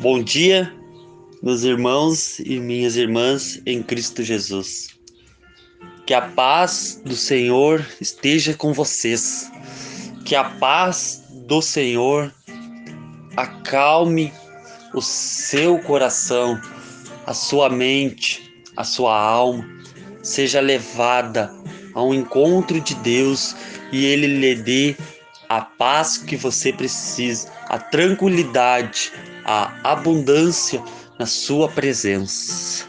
Bom dia, meus irmãos e minhas irmãs em Cristo Jesus. Que a paz do Senhor esteja com vocês. Que a paz do Senhor acalme o seu coração, a sua mente, a sua alma, seja levada ao encontro de Deus e Ele lhe dê a paz que você precisa, a tranquilidade, a abundância na sua presença.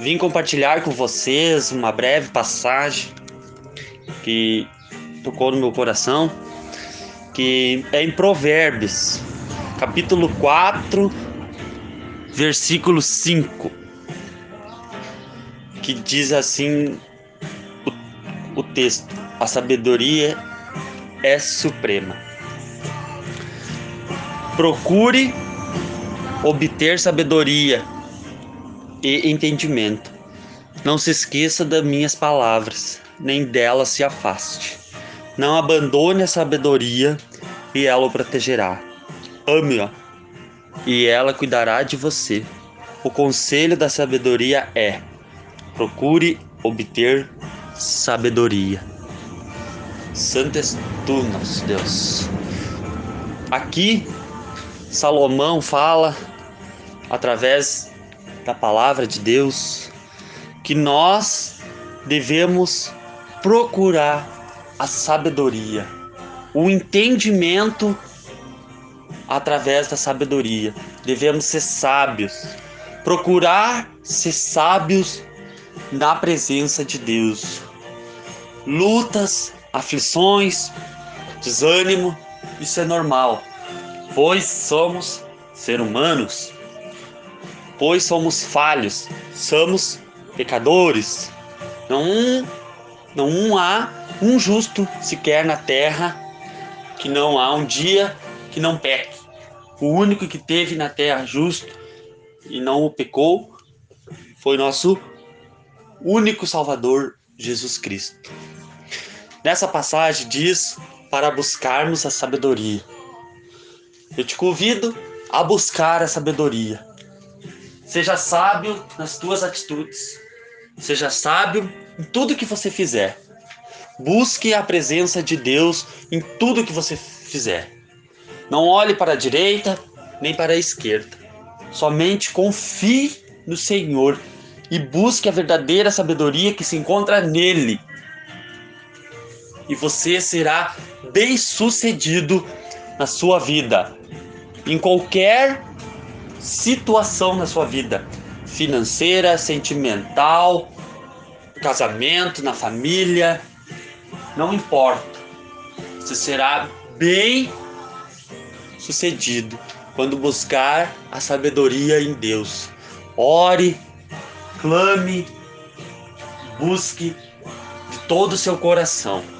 Vim compartilhar com vocês uma breve passagem que tocou no meu coração, que é em Provérbios, capítulo 4, versículo 5, que diz assim o, o texto: A sabedoria é suprema. Procure obter sabedoria e entendimento. Não se esqueça das minhas palavras, nem delas se afaste. Não abandone a sabedoria e ela o protegerá. Ame-a e ela cuidará de você. O conselho da sabedoria é: procure obter sabedoria. Santo és tu, Deus. Aqui Salomão fala através da palavra de Deus que nós devemos procurar a sabedoria, o entendimento através da sabedoria. Devemos ser sábios, procurar ser sábios na presença de Deus. Lutas, aflições, desânimo, isso é normal pois somos seres humanos, pois somos falhos, somos pecadores. Não, não há um justo sequer na terra que não há um dia que não peque. O único que teve na terra justo e não o pecou foi nosso único Salvador, Jesus Cristo. Nessa passagem diz para buscarmos a sabedoria. Eu te convido a buscar a sabedoria. Seja sábio nas tuas atitudes. Seja sábio em tudo que você fizer. Busque a presença de Deus em tudo que você fizer. Não olhe para a direita nem para a esquerda. Somente confie no Senhor e busque a verdadeira sabedoria que se encontra nele. E você será bem-sucedido na sua vida em qualquer situação na sua vida, financeira, sentimental, casamento, na família, não importa. Você será bem sucedido quando buscar a sabedoria em Deus. Ore, clame, busque de todo o seu coração.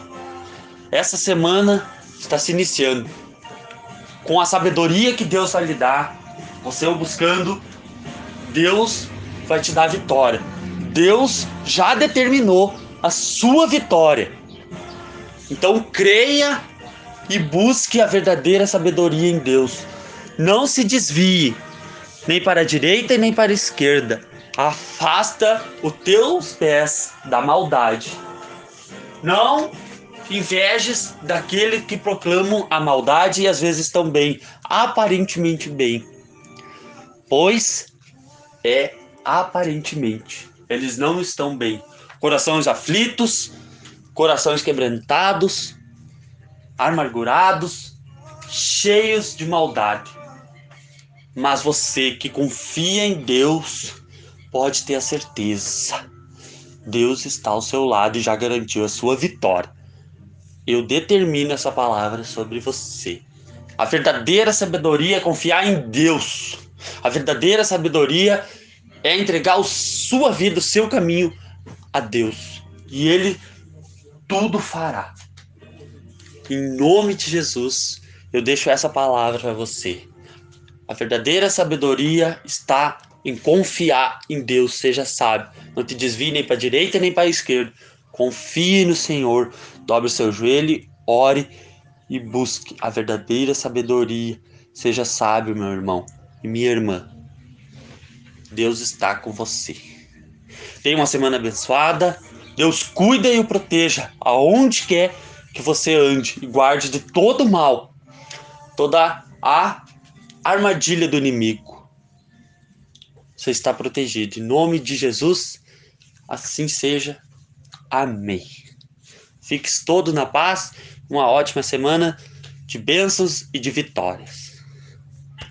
Essa semana está se iniciando com a sabedoria que Deus vai lhe dar, você buscando, Deus vai te dar vitória. Deus já determinou a sua vitória. Então creia e busque a verdadeira sabedoria em Deus. Não se desvie nem para a direita e nem para a esquerda. Afasta os teus pés da maldade. Não invejes daquele que proclamam a maldade e às vezes estão bem, aparentemente bem. Pois é aparentemente, eles não estão bem. Corações aflitos, corações quebrantados, amargurados, cheios de maldade. Mas você que confia em Deus, pode ter a certeza. Deus está ao seu lado e já garantiu a sua vitória eu determino essa palavra sobre você. A verdadeira sabedoria é confiar em Deus. A verdadeira sabedoria é entregar a sua vida, o seu caminho a Deus. E Ele tudo fará. Em nome de Jesus, eu deixo essa palavra para você. A verdadeira sabedoria está em confiar em Deus, seja sábio. Não te desvie nem para a direita nem para a esquerda. Confie no Senhor, dobre o seu joelho, ore e busque a verdadeira sabedoria. Seja sábio, meu irmão. e minha irmã, Deus está com você. Tenha uma semana abençoada. Deus cuida e o proteja aonde quer que você ande e guarde de todo mal, toda a armadilha do inimigo. Você está protegido. Em nome de Jesus, assim seja. Amém. Fique todo na paz. Uma ótima semana de bênçãos e de vitórias.